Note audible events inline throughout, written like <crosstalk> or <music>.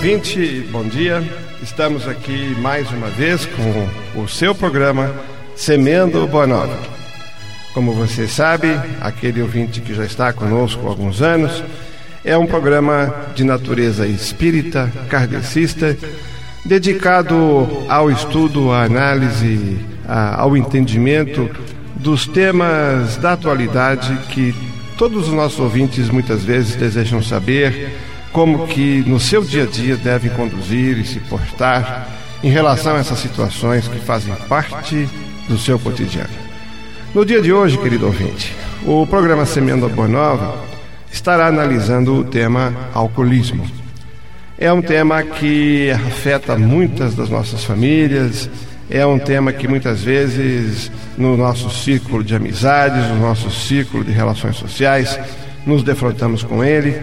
ouvinte, bom dia. Estamos aqui mais uma vez com o seu programa Semendo Boa Nova. Como você sabe, aquele ouvinte que já está conosco há alguns anos, é um programa de natureza espírita, kardecista, dedicado ao estudo, à análise, ao entendimento dos temas da atualidade que todos os nossos ouvintes muitas vezes desejam saber como que no seu dia a dia devem conduzir e se portar em relação a essas situações que fazem parte do seu cotidiano. No dia de hoje, querido ouvinte, o programa Semendo a Boa Nova estará analisando o tema alcoolismo. É um tema que afeta muitas das nossas famílias, é um tema que muitas vezes no nosso círculo de amizades, no nosso círculo de relações sociais, nos defrontamos com ele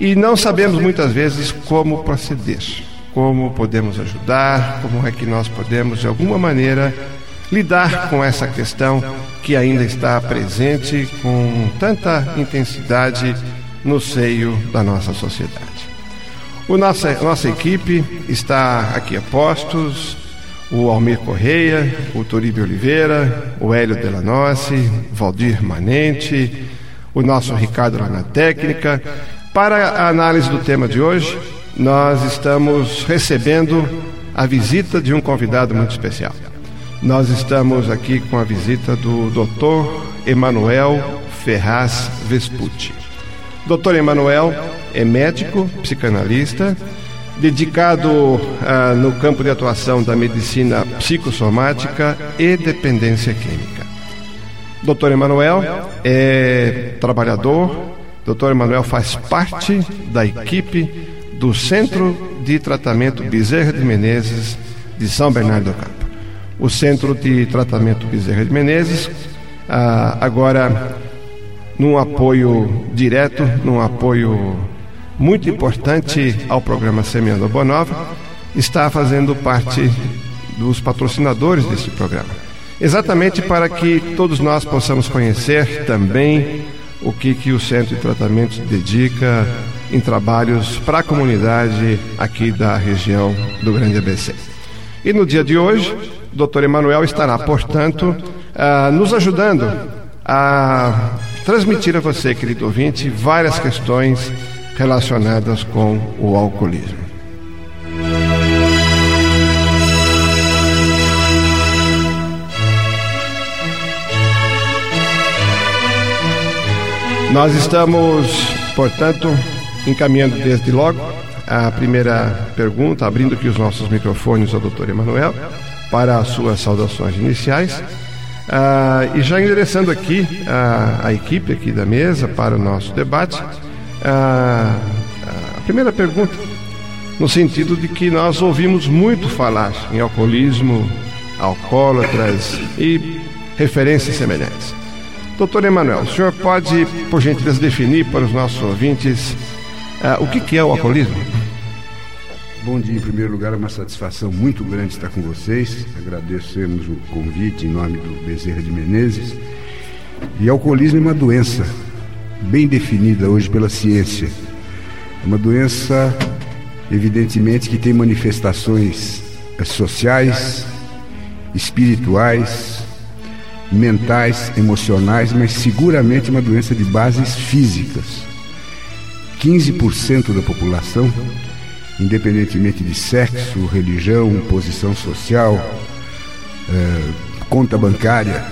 e não sabemos muitas vezes como proceder, como podemos ajudar, como é que nós podemos de alguma maneira lidar com essa questão que ainda está presente com tanta intensidade no seio da nossa sociedade. O nossa, nossa equipe está aqui a postos, o Almir Correia, o Toribio Oliveira, o Hélio Delanossi, Valdir Manente, o nosso Ricardo lá na técnica para a análise do tema de hoje, nós estamos recebendo a visita de um convidado muito especial. Nós estamos aqui com a visita do Dr. Emanuel Ferraz Vespucci. Dr. Emanuel é médico, psicanalista, dedicado ah, no campo de atuação da medicina psicossomática e dependência química. Dr. Emanuel é trabalhador, Dr. Emanuel faz parte da equipe do Centro de Tratamento Bezerra de Menezes de São Bernardo do Campo. O Centro de Tratamento Bezerra de Menezes, ah, agora num apoio direto, num apoio muito importante ao programa Semeando a Boa Nova, está fazendo parte dos patrocinadores deste programa. Exatamente para que todos nós possamos conhecer também o que, que o Centro de Tratamento dedica em trabalhos para a comunidade aqui da região do Grande ABC. E no dia de hoje, o doutor Emanuel estará, portanto, uh, nos ajudando a transmitir a você, querido ouvinte, várias questões relacionadas com o alcoolismo. Nós estamos, portanto, encaminhando desde logo a primeira pergunta, abrindo aqui os nossos microfones ao doutor Emanuel para as suas saudações iniciais. Ah, e já endereçando aqui a, equipe aqui da mesa para o nosso debate, ah, a primeira pergunta, no sentido de que nós ouvimos muito falar em alcoolismo, alcoólatras e referências semelhantes. Doutor Emanuel, o senhor pode, por gentileza, definir para os nossos ouvintes uh, o que, que é o alcoolismo? Bom dia, em primeiro lugar, é uma satisfação muito grande estar com vocês. Agradecemos o convite em nome do Bezerra de Menezes. E alcoolismo é uma doença bem definida hoje pela ciência. É uma doença, evidentemente, que tem manifestações sociais, espirituais, mentais, emocionais, mas seguramente uma doença de bases físicas. 15% da população, independentemente de sexo, religião, posição social, é, conta bancária,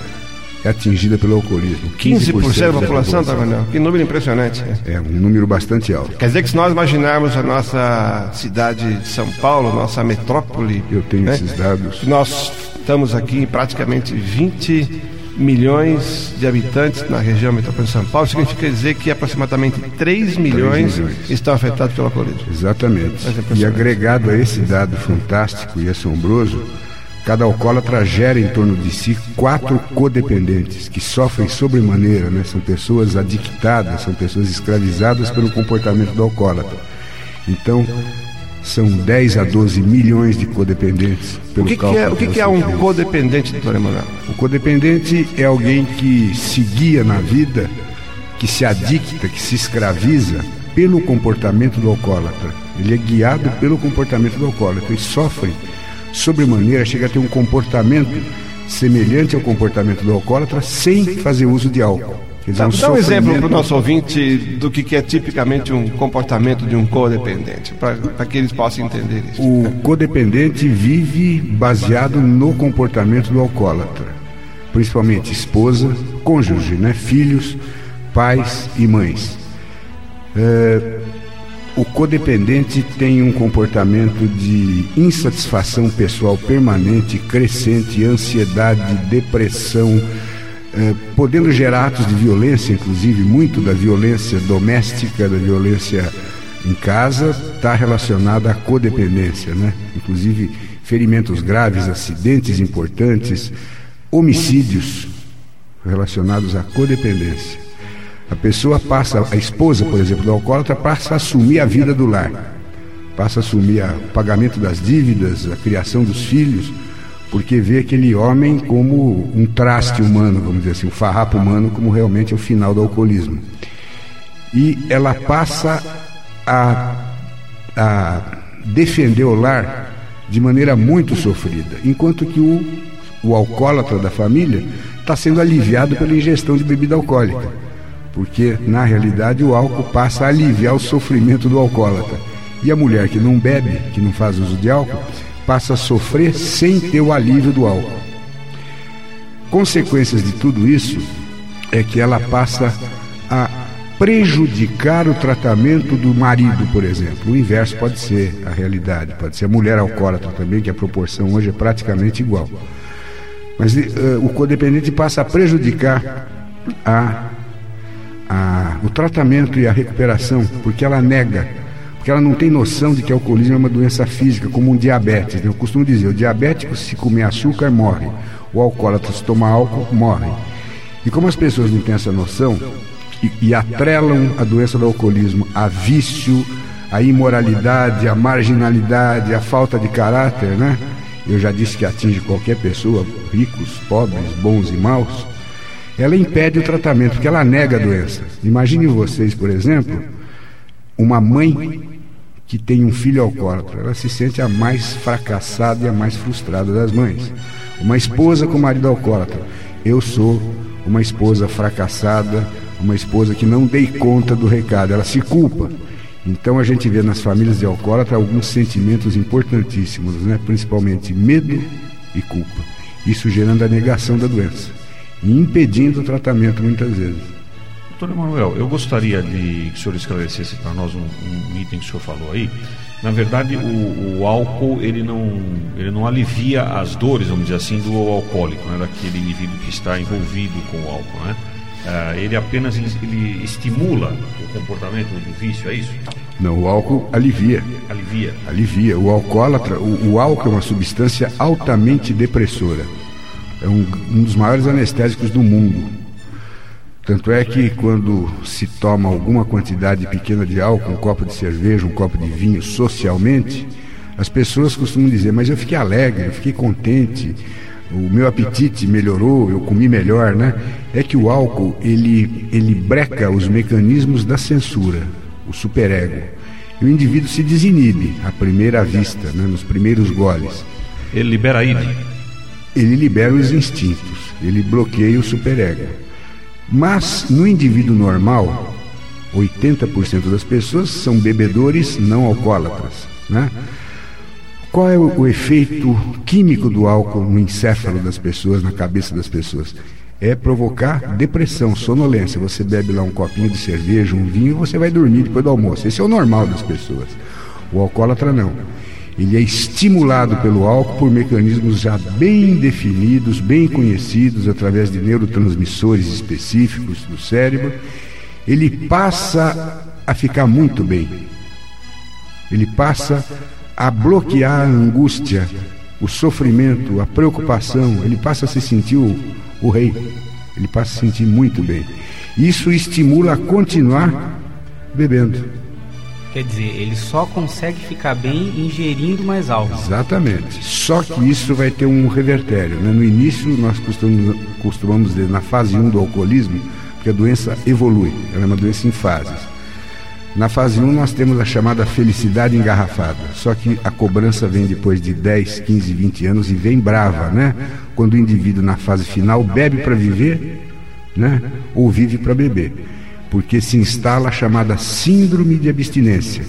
é atingida pelo alcoolismo. 15%, 15 da, população, tá, Manuel? Que número impressionante. É. é um número bastante alto. Quer dizer que se nós imaginarmos a nossa cidade de São Paulo, nossa metrópole. Eu tenho né? esses dados. Nós estamos aqui em praticamente 20 milhões de habitantes na região metropolitana de São Paulo, significa dizer que aproximadamente 3 milhões, 3 milhões. estão afetados pelo alcoolismo. Exatamente. É e agregado a esse dado fantástico e assombroso, cada alcoólatra gera em torno de si quatro codependentes que sofrem sobremaneira, né? São pessoas adictadas, são pessoas escravizadas pelo comportamento do alcoólatra. Então, são 10 a 12 milhões de codependentes. O que, que é, o que, que é um codependente, doutor Emanuel? O codependente é alguém que se guia na vida, que se adicta, que se escraviza pelo comportamento do alcoólatra. Ele é guiado pelo comportamento do alcoólatra e sofre sobremaneira, chega a ter um comportamento semelhante ao comportamento do alcoólatra sem fazer uso de álcool. Dizer, um dá um exemplo para o nosso ouvinte do que é tipicamente um comportamento de um codependente, para que eles possam entender isso. O codependente vive baseado no comportamento do alcoólatra, principalmente esposa, cônjuge, né? filhos, pais e mães. É, o codependente tem um comportamento de insatisfação pessoal permanente, crescente, ansiedade, depressão é, podendo gerar atos de violência, inclusive muito da violência doméstica, da violência em casa, está relacionada à codependência, né? Inclusive ferimentos graves, acidentes importantes, homicídios relacionados à codependência. A pessoa passa, a esposa, por exemplo, do alcoólatra, passa a assumir a vida do lar, passa a assumir o pagamento das dívidas, a criação dos filhos porque vê aquele homem como um traste humano, vamos dizer assim, um farrapo humano, como realmente é o final do alcoolismo. E ela passa a, a defender o lar de maneira muito sofrida, enquanto que o, o alcoólatra da família está sendo aliviado pela ingestão de bebida alcoólica, porque na realidade o álcool passa a aliviar o sofrimento do alcoólatra. E a mulher que não bebe, que não faz uso de álcool, passa a sofrer sem ter o alívio do álcool. Consequências de tudo isso é que ela passa a prejudicar o tratamento do marido, por exemplo. O inverso pode ser a realidade, pode ser a mulher alcoólatra também, que a proporção hoje é praticamente igual. Mas uh, o codependente passa a prejudicar a, a, o tratamento e a recuperação, porque ela nega porque ela não tem noção de que o alcoolismo é uma doença física, como um diabetes. Eu costumo dizer, o diabético se comer açúcar morre, o alcoólatra se tomar álcool morre. E como as pessoas não têm essa noção e, e atrelam a doença do alcoolismo a vício, a imoralidade, a marginalidade, a falta de caráter, né? Eu já disse que atinge qualquer pessoa, ricos, pobres, bons e maus. Ela impede o tratamento, porque ela nega a doença. Imagine vocês, por exemplo, uma mãe que tem um filho alcoólatra, ela se sente a mais fracassada e a mais frustrada das mães. Uma esposa com marido alcoólatra, eu sou uma esposa fracassada, uma esposa que não dei conta do recado, ela se culpa. Então a gente vê nas famílias de alcoólatra alguns sentimentos importantíssimos, né? principalmente medo e culpa. Isso gerando a negação da doença e impedindo o tratamento muitas vezes. Doutor Emanuel, eu gostaria de que o senhor esclarecesse para nós um, um, item que o senhor falou aí. Na verdade, o, o, álcool ele não, ele não alivia as dores, vamos dizer assim, do alcoólico, né? daquele indivíduo que está envolvido com o álcool. Né? Uh, ele apenas ele, ele estimula o comportamento do vício, é isso? Não, o álcool alivia. Alivia. Alivia. O alcoólatra, o, o álcool é uma substância altamente depressora. É um, um dos maiores anestésicos do mundo tanto é que quando se toma alguma quantidade pequena de álcool, um copo de cerveja, um copo de vinho, socialmente, as pessoas costumam dizer: Mas eu fiquei alegre, eu fiquei contente, o meu apetite melhorou, eu comi melhor, né? É que o álcool ele, ele breca os mecanismos da censura, o superego. E o indivíduo se desinibe à primeira vista, né? nos primeiros goles. Ele libera a ira? Ele libera os instintos, ele bloqueia o superego. Mas no indivíduo normal, 80% das pessoas são bebedores não alcoólatras. Né? Qual é o, efeito químico do álcool no encéfalo das pessoas, na cabeça das pessoas? É provocar depressão, sonolência. Você bebe lá um copinho de cerveja, um vinho, você vai dormir depois do almoço. Esse é o normal das pessoas. O alcoólatra não ele é estimulado pelo álcool por mecanismos já bem definidos, bem conhecidos através de neurotransmissores específicos do cérebro. Ele passa a ficar muito bem. Ele passa a bloquear a angústia, o sofrimento, a preocupação. Ele passa a se sentir o, o rei. Ele passa a se sentir muito bem. Isso estimula a continuar bebendo. Quer dizer, ele só consegue ficar bem ingerindo mais álcool. Exatamente. Só que isso vai ter um revertério. Né? No início, nós costumamos, costumamos dizer, na fase 1 do alcoolismo, que a doença evolui, ela é uma doença em fases. Na fase 1 nós temos a chamada felicidade engarrafada, só que a cobrança vem depois de 10, 15, 20 anos e vem brava, né? Quando o indivíduo na fase final bebe para viver, né? Ou vive para beber, porque se instala a chamada síndrome de abstinência,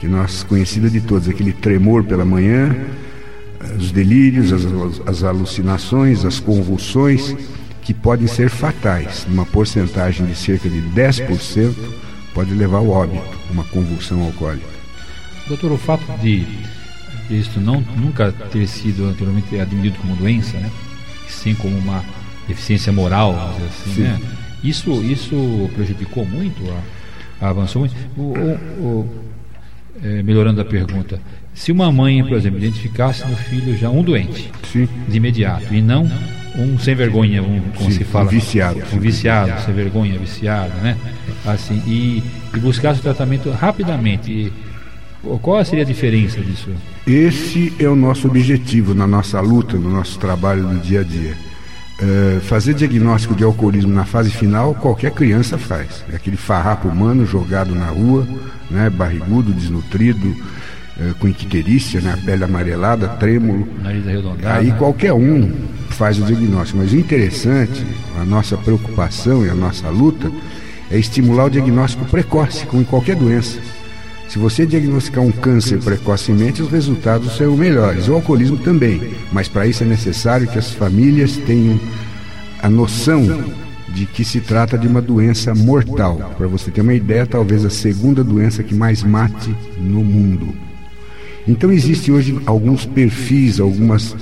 que nós conhecida de todos, aquele tremor pela manhã, os delírios, as, as alucinações, as convulsões, que podem ser fatais, numa porcentagem de cerca de 10% pode levar ao óbito, uma convulsão alcoólica. Doutor, o fato de isso não nunca ter sido anteriormente admitido como doença, né? sim como uma deficiência moral, assim, né? Isso, isso prejudicou muito, a, avançou muito. O, o, o, é, melhorando a pergunta, se uma mãe, por exemplo, identificasse no filho já um doente, sim. de imediato, e não um sem vergonha, um, como Sim, se fala, um viciado, um viciado, sem vergonha, viciado, né? Assim, e, e buscasse o tratamento rapidamente. E, qual seria a diferença disso? Esse é o nosso objetivo na nossa luta, no nosso trabalho do dia a dia. É, fazer diagnóstico de alcoolismo na fase final, qualquer criança faz. É aquele farrapo humano jogado na rua, né, barrigudo, desnutrido, é, com icterícia, né, pele amarelada, trêmulo. Nariz arredondado. Aí qualquer um faz o diagnóstico. Mas o interessante, a nossa preocupação e a nossa luta é estimular o diagnóstico precoce, como em qualquer doença. Se você diagnosticar um câncer precocemente, os resultados serão melhores. O alcoolismo também, mas para isso é necessário que as famílias tenham a noção de que se trata de uma doença mortal. Para você ter uma ideia, talvez a segunda doença que mais mate no mundo. Então existem hoje alguns perfis, algumas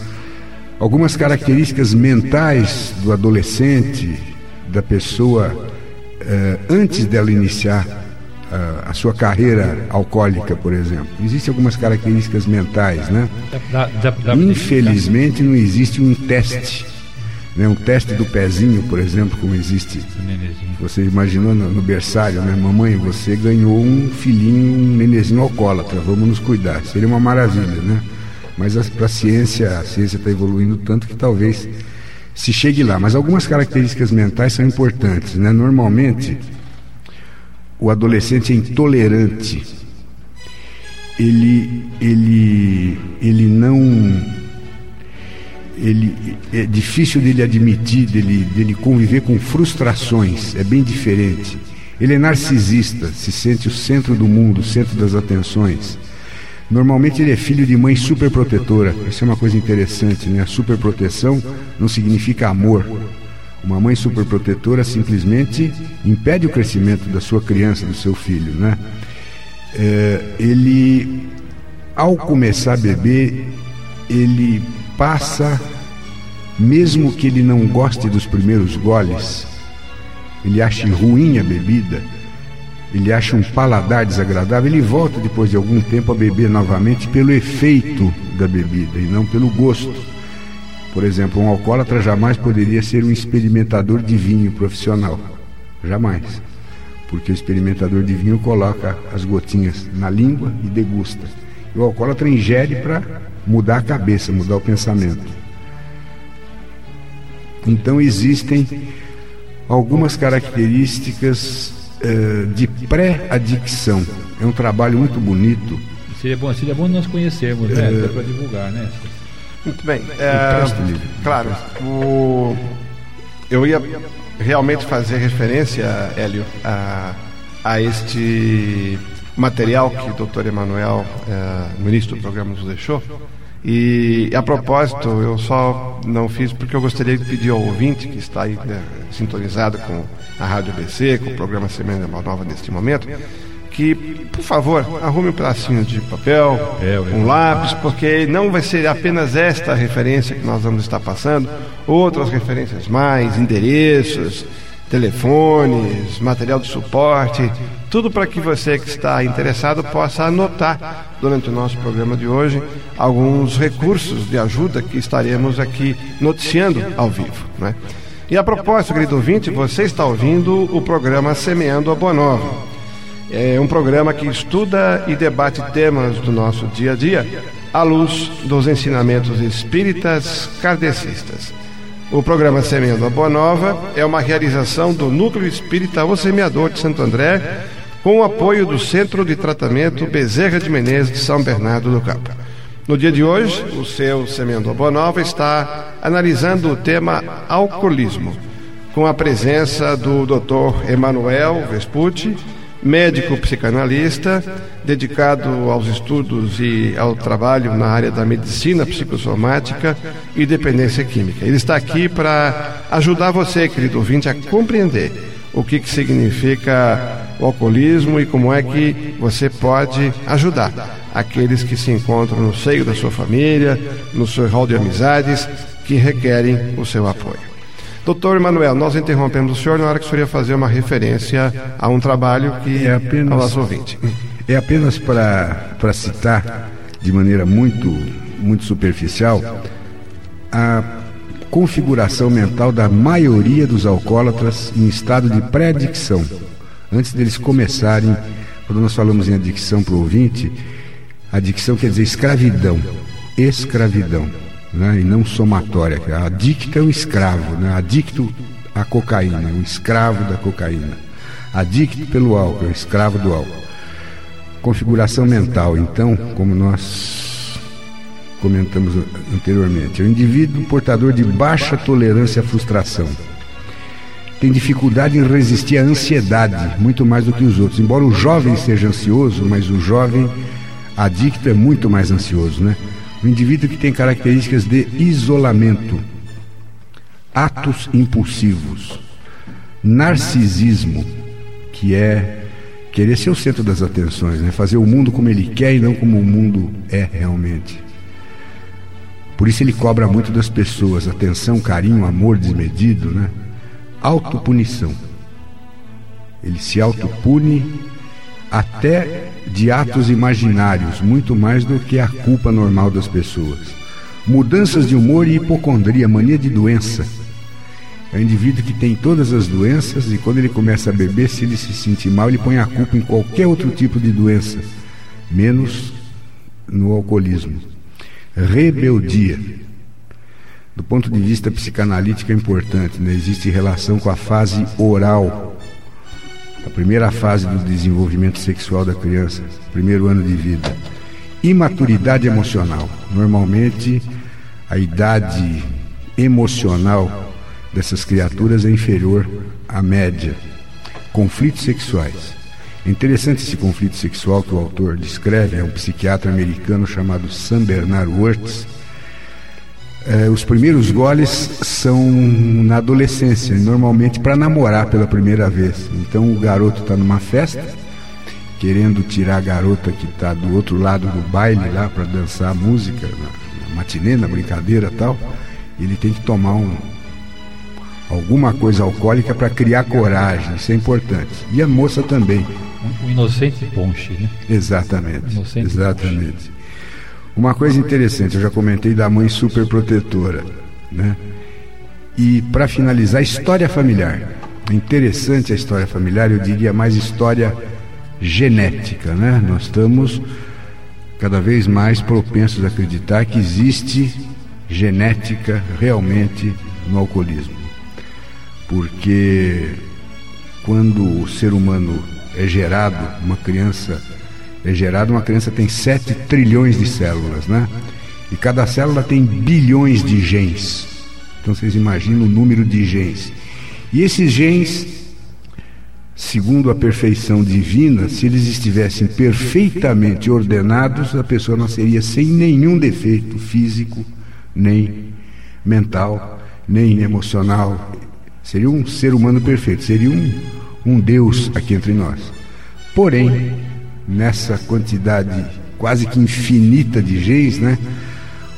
algumas características mentais do adolescente, da pessoa, eh, antes dela iniciar a, a sua carreira alcoólica, por exemplo. Existem algumas características mentais, né? Infelizmente não existe um teste. Né, um teste do pezinho, por exemplo, como existe. Você imaginou no, no berçário, né? Mamãe, você ganhou um filhinho, um nenezinho alcoólatra, vamos nos cuidar. Seria uma maravilha, né? Mas para a ciência, a ciência está evoluindo tanto que talvez se chegue lá. Mas algumas características mentais são importantes. Né? Normalmente, o adolescente é intolerante. Ele, ele, ele não. Ele, é difícil dele admitir, dele, dele conviver com frustrações, é bem diferente. Ele é narcisista, se sente o centro do mundo, o centro das atenções. Normalmente ele é filho de mãe superprotetora. Isso é uma coisa interessante, né? A superproteção não significa amor. Uma mãe superprotetora simplesmente impede o crescimento da sua criança, do seu filho, né? É, ele, ao começar a beber, ele passa, mesmo que ele não goste dos primeiros goles, ele ache ruim a bebida, ele acha um paladar desagradável, ele volta depois de algum tempo a beber novamente pelo efeito da bebida e não pelo gosto. Por exemplo, um alcoólatra jamais poderia ser um experimentador de vinho profissional. Jamais. Porque o experimentador de vinho coloca as gotinhas na língua e degusta. E o alcoólatra ingere para mudar a cabeça, mudar o pensamento. Então existem algumas características uh, de pré-adicção. É um trabalho muito bonito. Seria bom, seria bom nós conhecermos, né? Uh, para divulgar, né? Muito bem. É, claro, o, eu ia realmente fazer referência, Hélio, a, a este material que o doutor Emanuel, é, no início do programa, nos deixou. E a propósito, eu só não fiz porque eu gostaria de pedir ao ouvinte que está aí né, sintonizado com a Rádio ABC, com o programa Semana Nova neste momento, que, por favor, arrume um pedacinho de papel, é, um lápis, porque não vai ser apenas esta referência que nós vamos estar passando, outras referências mais, endereços, telefones, material de suporte, tudo para que você que está interessado possa anotar durante o nosso programa de hoje alguns recursos de ajuda que estaremos aqui noticiando ao vivo. Né? E a propósito, querido ouvinte, você está ouvindo o programa Semeando a Boa Nova. É um programa que estuda e debate temas do nosso dia a dia à luz dos ensinamentos espíritas kardecistas. O programa Semeando a Boa Nova é uma realização do Núcleo Espírita O Semeador de Santo André, com o apoio do Centro de Tratamento Bezerra de Menezes de São Bernardo do Campo. No dia de hoje, o seu Semendo Bonova está analisando o tema alcoolismo, com a presença do Dr. Emanuel Vespucci, médico psicanalista, dedicado aos estudos e ao trabalho na área da medicina psicossomática e dependência química. Ele está aqui para ajudar você, querido ouvinte, a compreender o que, que significa o alcoolismo e como é que você pode ajudar aqueles que se encontram no seio da sua família, no seu hall de amizades, que requerem o seu apoio. Doutor Emanuel, nós interrompemos o senhor na hora que o senhor ia fazer uma referência a um trabalho que é apenas, ao nosso ouvinte. É apenas para citar de maneira muito, muito superficial a configuração mental da maioria dos alcoólatras em estado de pré-adicção. Antes deles começarem, quando nós falamos em adicção para o ouvinte, adicção quer dizer escravidão. Escravidão, né? e não somatória. Adicto é um escravo, né? adicto à cocaína, um escravo da cocaína. Adicto pelo álcool, é um escravo do álcool. Configuração mental, então, como nós comentamos anteriormente. É um indivíduo portador de baixa tolerância à frustração. Tem dificuldade em resistir à ansiedade, muito mais do que os outros. Embora o jovem seja ansioso, mas o jovem adicto é muito mais ansioso, né? Um indivíduo que tem características de isolamento, atos impulsivos, narcisismo, que é querer ser o centro das atenções, né? fazer o mundo como ele quer e não como o mundo é realmente. Por isso ele cobra muito das pessoas, atenção, carinho, amor desmedido, né? Autopunição. Ele se autopune até de atos imaginários, muito mais do que a culpa normal das pessoas. Mudanças de humor e hipocondria, mania de doença. É um indivíduo que tem todas as doenças e quando ele começa a beber, se ele se sentir mal, ele põe a culpa em qualquer outro tipo de doença, menos no alcoolismo rebeldia. Do ponto de vista psicanalítico é importante, né? existe relação com a fase oral, a primeira fase do desenvolvimento sexual da criança, primeiro ano de vida. Imaturidade emocional. Normalmente, a idade emocional dessas criaturas é inferior à média. Conflitos sexuais. É interessante esse conflito sexual que o autor descreve, é um psiquiatra americano chamado Sam Bernard Wurtz. É, os primeiros goles são na adolescência, normalmente para namorar pela primeira vez. Então o garoto está numa festa, querendo tirar a garota que está do outro lado do baile lá para dançar música, na, na matinê, na brincadeira tal. Ele tem que tomar um, alguma coisa alcoólica para criar coragem, isso é importante. E a moça também. O inocente ponche, né? Exatamente. Inocente exatamente. Ponche. Uma coisa interessante, eu já comentei da mãe superprotetora, né? E para finalizar, história familiar. Interessante a história familiar, eu diria mais história genética, né? Nós estamos cada vez mais propensos a acreditar que existe genética realmente no alcoolismo. Porque quando o ser humano é gerado, uma criança é gerada, uma criança tem 7 trilhões de células, né? E cada célula tem bilhões de genes. Então vocês imaginam o número de genes. E esses genes, segundo a perfeição divina, se eles estivessem perfeitamente ordenados, a pessoa nasceria sem nenhum defeito físico, nem mental, nem emocional. Seria um ser humano perfeito, seria um um Deus aqui entre nós. Porém, nessa quantidade quase que infinita de genes, né,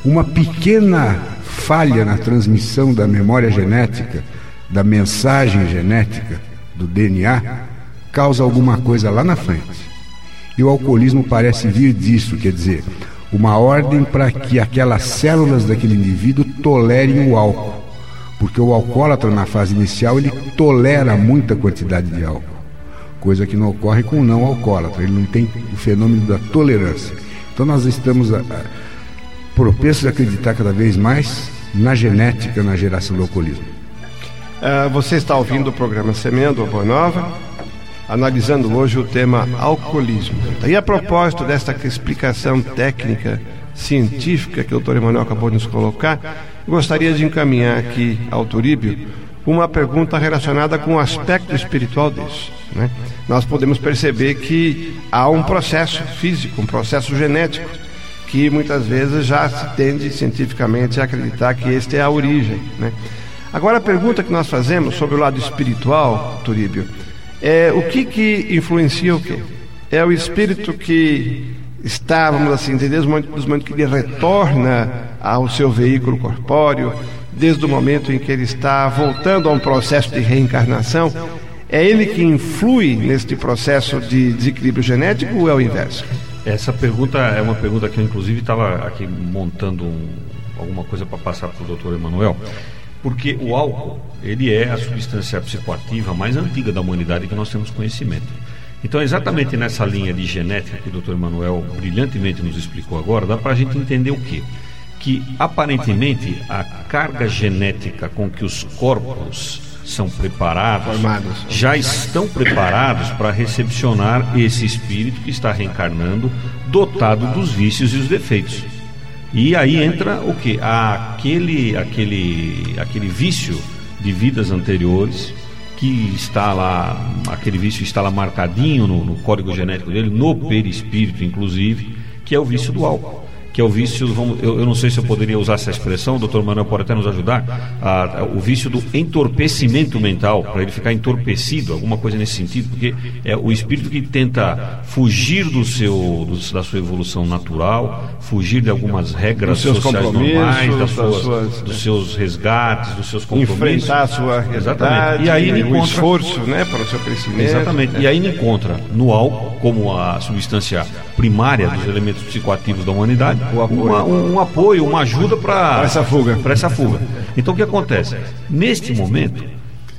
uma pequena falha na transmissão da memória genética, da mensagem genética, do DNA, causa alguma coisa lá na frente. E o alcoolismo parece vir disso, quer dizer, uma ordem para que aquelas células daquele indivíduo tolerem o álcool. Porque o alcoólatra na fase inicial ele tolera muita quantidade de álcool, coisa que não ocorre com o não alcoólatra, ele não tem o fenômeno da tolerância. Então nós estamos a, a, propensos a acreditar cada vez mais na genética na geração do alcoolismo. Uh, você está ouvindo o programa Semendo Boa Nova analisando hoje o tema alcoolismo. E a propósito desta explicação técnica, científica que o doutor Emanuel acabou de nos colocar, gostaria de encaminhar aqui ao Turíbio uma pergunta relacionada com o aspecto espiritual disso. Né? Nós podemos perceber que há um processo físico, um processo genético, que muitas vezes já se tende cientificamente a acreditar que este é a origem. Né? Agora, a pergunta que nós fazemos sobre o lado espiritual, Turíbio, é o que, que influencia o quê? É o espírito que está, vamos assim, desde o momento que ele retorna ao seu veículo corpóreo, desde o momento em que ele está voltando a um processo de reencarnação, é ele que influi neste processo de desequilíbrio genético ou é o inverso? Essa pergunta é uma pergunta que eu, inclusive, estava aqui montando um, alguma coisa para passar para o doutor Emanuel, porque o álcool, ele é a substância psicoativa mais antiga da humanidade que nós temos conhecimento. Então, exatamente nessa linha de genética que o doutor Emanuel brilhantemente nos explicou agora, dá para a gente entender o quê? Que, aparentemente, a carga genética com que os corpos são preparados, Formados. já estão preparados para recepcionar esse espírito que está reencarnando, dotado dos vícios e os defeitos. E aí entra o que? Aquele, aquele, aquele vício de vidas anteriores que está lá, aquele vício está lá marcadinho no, no código genético dele, no perispírito inclusive, que é o vício do álcool que é o vício, vamos, eu, eu, não sei se eu poderia usar essa expressão, o doutor Manuel pode até nos ajudar, a, a, o vício do entorpecimento mental, para ele ficar entorpecido, alguma coisa nesse sentido, porque é o espírito que tenta fugir do seu, do, da sua evolução natural, fugir de algumas regras sociais normais, das suas, suas, dos seus resgates, dos seus compromissos. Enfrentar a sua Exatamente. E aí ele o encontra, esforço né, para o seu crescimento. Exatamente. E aí ele encontra no álcool, como a substância primária dos elementos psicoativos da humanidade, apoio. Uma, um, um, apoio, uma ajuda para essa fuga. Para essa fuga. Então o que acontece? Neste momento,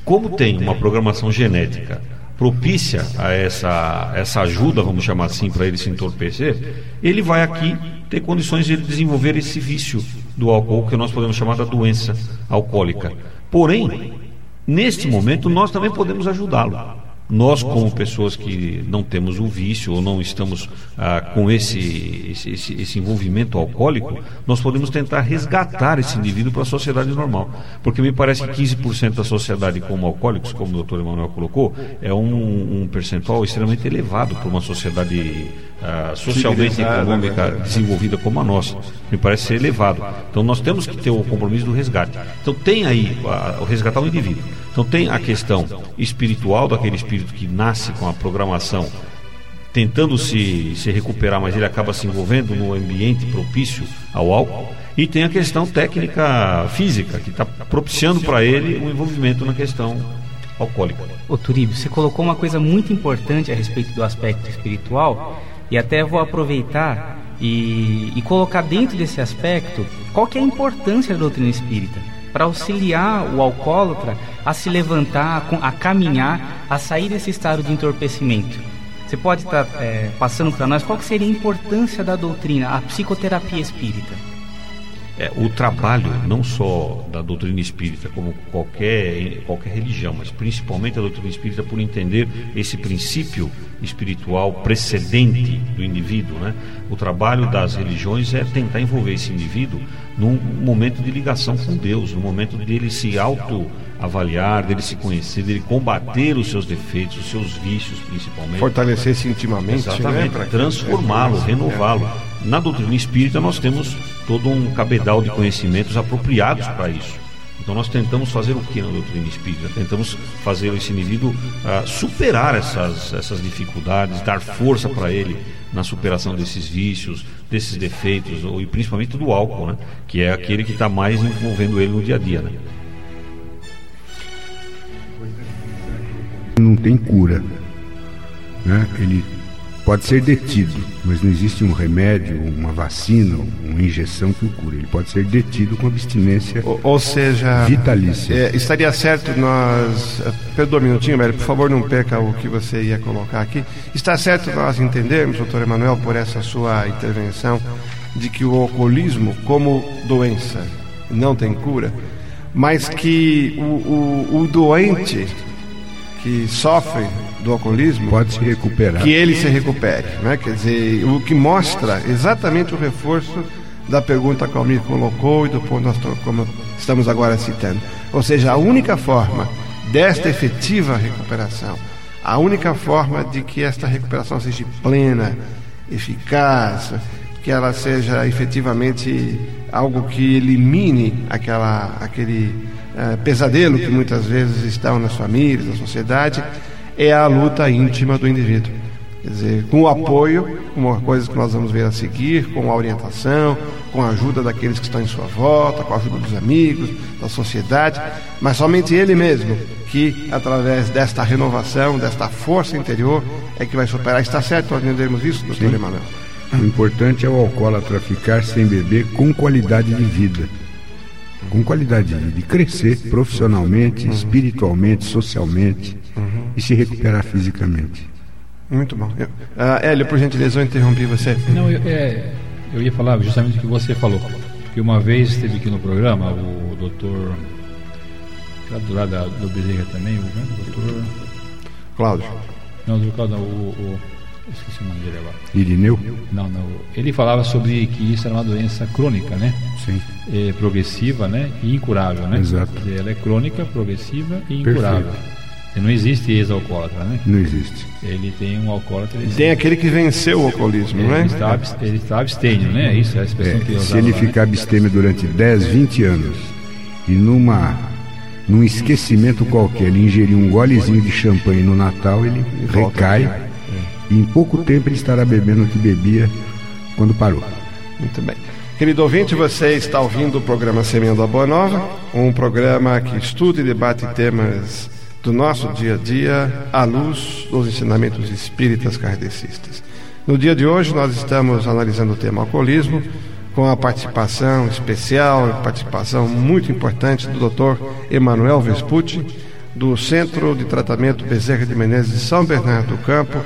como tem uma programação genética propícia a essa, essa ajuda, vamos chamar assim, para ele se entorpecer, ele vai aqui ter condições de desenvolver esse vício do álcool, que nós podemos chamar da doença alcoólica. Porém, neste momento, nós também podemos ajudá-lo nós como pessoas que não temos o vício ou não estamos ah, com esse, esse, esse, envolvimento alcoólico, nós podemos tentar resgatar esse indivíduo para a sociedade normal. Porque me parece que 15% da sociedade como alcoólicos, como o doutor Emanuel colocou, é um, um percentual extremamente elevado para uma sociedade ah, socialmente econômica desenvolvida como a nossa. Me parece ser elevado. Então nós temos que ter o compromisso do resgate. Então tem aí o resgatar o indivíduo. Então tem a questão espiritual daquele espírito que nasce com a programação tentando se, se recuperar, mas ele acaba se envolvendo no ambiente propício ao álcool. E tem a questão técnica física, que está propiciando para ele o envolvimento na questão alcoólica. Ô Turíbio, você colocou uma coisa muito importante a respeito do aspecto espiritual, e até vou aproveitar e, e colocar dentro desse aspecto qual que é a importância da doutrina espírita para auxiliar o alcoólatra a se levantar, a caminhar, a sair desse estado de entorpecimento. Você pode estar é, passando para nós qual seria a importância da doutrina, a psicoterapia espírita? É, o trabalho não só da doutrina espírita, como qualquer, qualquer religião, mas principalmente a doutrina espírita por entender esse princípio espiritual precedente do indivíduo. Né? O trabalho das religiões é tentar envolver esse indivíduo num momento de ligação com Deus, no momento dele se autoavaliar, dele se conhecer, dele combater os seus defeitos, os seus vícios principalmente. Fortalecer-se intimamente, Exatamente, né? transformá-lo, renová-lo. Na doutrina espírita nós temos todo um cabedal de conhecimentos apropriados para isso. Então nós tentamos fazer o que na doutrina espírita? Tentamos fazer esse indivíduo uh, superar essas, essas dificuldades, dar força para ele na superação desses vícios, desses defeitos, ou, e principalmente do álcool, né? que é aquele que está mais envolvendo ele no dia a dia. Né? Não tem cura. Né? Ele pode ser detido, mas não existe um remédio, uma vacina, uma injeção que o cure. Ele pode ser detido com abstinência ou, ou seja, vitalícia. É, estaria certo nós. Eh, perdoa um minutinho, velho, por favor, não perca o que você ia colocar aqui. Está certo nós entendermos, doutor Emanuel, por essa sua intervenção, de que o alcoolismo, como doença, não tem cura, mas que o, o, o doente que sofre do alcoolismo pode se recuperar. Que ele se recupere, né? Quer dizer, o que mostra exatamente o reforço da pergunta que o Almir colocou e do ponto nós como estamos agora citando. Ou seja, a única forma desta efetiva recuperação, a única forma de que esta recuperação seja plena, eficaz, que ela seja efetivamente algo que elimine aquela, aquele uh, pesadelo que muitas vezes estão nas famílias, na sociedade, é a luta íntima do indivíduo. Quer dizer, com o apoio, com coisas que nós vamos ver a seguir, com a orientação, com a ajuda daqueles que estão em sua volta, com a ajuda dos amigos, da sociedade, mas somente ele mesmo que, através desta renovação, desta força interior, é que vai superar. Está certo nós entendermos isso, doutor Emanuel? O importante é o alcoólatra ficar sem beber com qualidade de vida. Com qualidade de vida, de crescer profissionalmente, uhum. espiritualmente, socialmente uhum. e se recuperar fisicamente. Muito bom. Eu, uh, Hélio, por gentileza, eu interrompi você. Não, eu, é, eu ia falar justamente o que você falou. Porque uma vez esteve aqui no programa o doutor. Do lado da, do Bezerra também, o doutor. Cláudio. Não, do Cláudio, o, o esqueci o nome dele agora. Irineu? Não, não. Ele falava sobre que isso era uma doença crônica, né? Sim. É, progressiva, né? E incurável, né? Exato. Ela é crônica, progressiva e incurável. Perfeito. Não existe ex-alcoólatra, né? Não existe. Ele tem um alcoólatra. Tem aquele que venceu o alcoolismo, ele né? Está, ele está abstêmio, né? Isso é a expressão é, que eu Se ele ficar né? abstêmio durante 10, 20 anos e numa num esquecimento qualquer, ele ingerir um golezinho de champanhe no Natal, ele recai é. E em pouco tempo ele estará bebendo o que bebia quando parou. Muito bem. Querido ouvinte, você está ouvindo o programa Semeando a Boa Nova, um programa que estuda e debate temas do nosso dia a dia à luz dos ensinamentos espíritas kardecistas. No dia de hoje, nós estamos analisando o tema alcoolismo com a participação especial, participação muito importante do Dr. Emanuel Vespucci, do Centro de Tratamento Bezerra de Menezes de São Bernardo do Campo,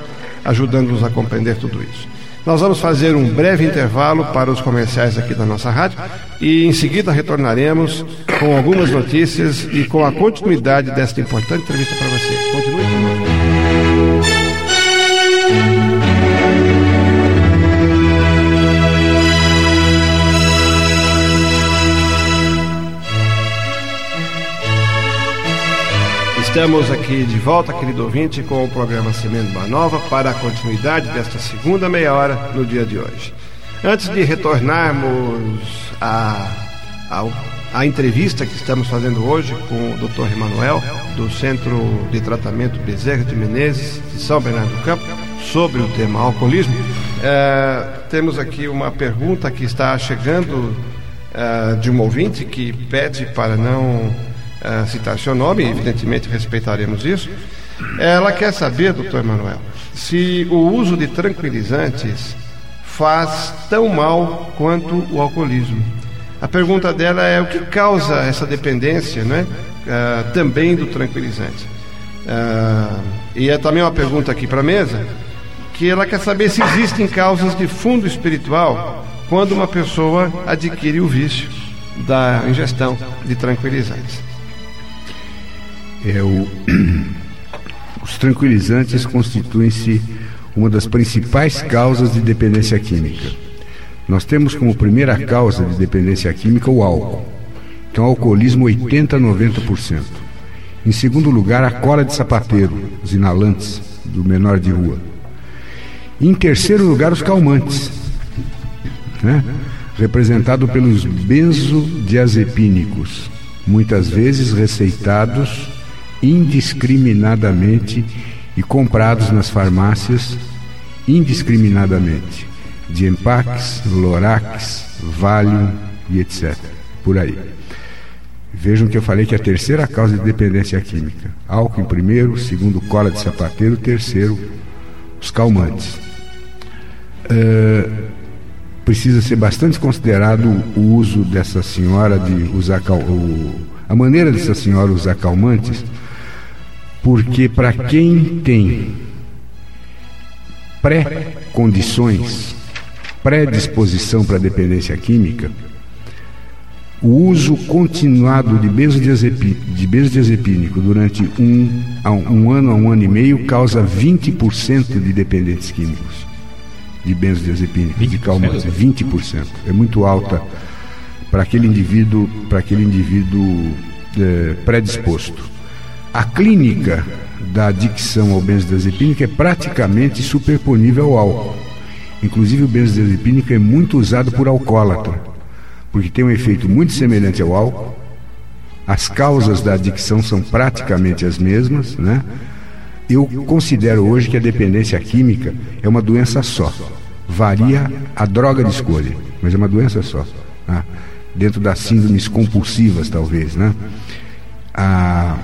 ajudando-nos a compreender tudo isso. Nós vamos fazer um breve intervalo para os comerciais aqui da nossa rádio e em seguida retornaremos com algumas notícias e com a continuidade desta importante entrevista para você. Continue conosco. Estamos aqui de volta, querido ouvinte, com o programa Semendo Nova para a continuidade desta segunda meia hora no dia de hoje. Antes de retornarmos à, à, à entrevista que estamos fazendo hoje com o Dr. Emanuel, do Centro de Tratamento Bezerra de Menezes, de São Bernardo do Campo, sobre o tema alcoolismo, é, temos aqui uma pergunta que está chegando é, de um ouvinte que pede para não uh, citar seu nome, evidentemente respeitaremos isso. Ela quer saber, doutor Emanuel, se o uso de tranquilizantes faz tão mal quanto o alcoolismo. A pergunta dela é o que causa essa dependência, né? Uh, também do tranquilizante. Uh, e é também uma pergunta aqui para a mesa, que ela quer saber se existem causas de fundo espiritual quando uma pessoa adquire o vício da ingestão de tranquilizantes é o, <clears throat> os tranquilizantes constituem-se uma das principais causas de dependência química. Nós temos como primeira causa de dependência química o álcool. Então, alcoolismo 80 a 90%. Em segundo lugar, a cola de sapateiro, os inalantes do menor de rua. Em terceiro lugar, os calmantes, né? representado pelos benzodiazepínicos, muitas vezes receitados indiscriminadamente e comprados nas farmácias indiscriminadamente, de Empax, Lorax, Valium e etc. Por aí. Vejam que eu falei que a terceira causa de dependência é química. Álcool em primeiro, segundo cola de sapateiro, terceiro os calmantes. Uh, precisa ser bastante considerado o uso dessa senhora de usar o, a maneira dessa senhora usar calmantes porque para quem tem pré-condições, predisposição para dependência química, o uso continuado de benzodiazepínico durante um, um ano a um ano e meio causa 20% de dependentes químicos de benzodiazepínicos, de calmantes, 20%. É muito alta para aquele indivíduo, para aquele indivíduo é, predisposto. A clínica da adicção ao benzodiazepínico é praticamente superponível ao álcool. Inclusive o benzodiazepínico é muito usado por alcoólatra porque tem um efeito muito semelhante ao álcool. As causas da adicção são praticamente as mesmas, né? Eu considero hoje que a dependência química é uma doença só. Varia a droga de escolha, mas é uma doença só. Né? Dentro das síndromes compulsivas, talvez, né? A...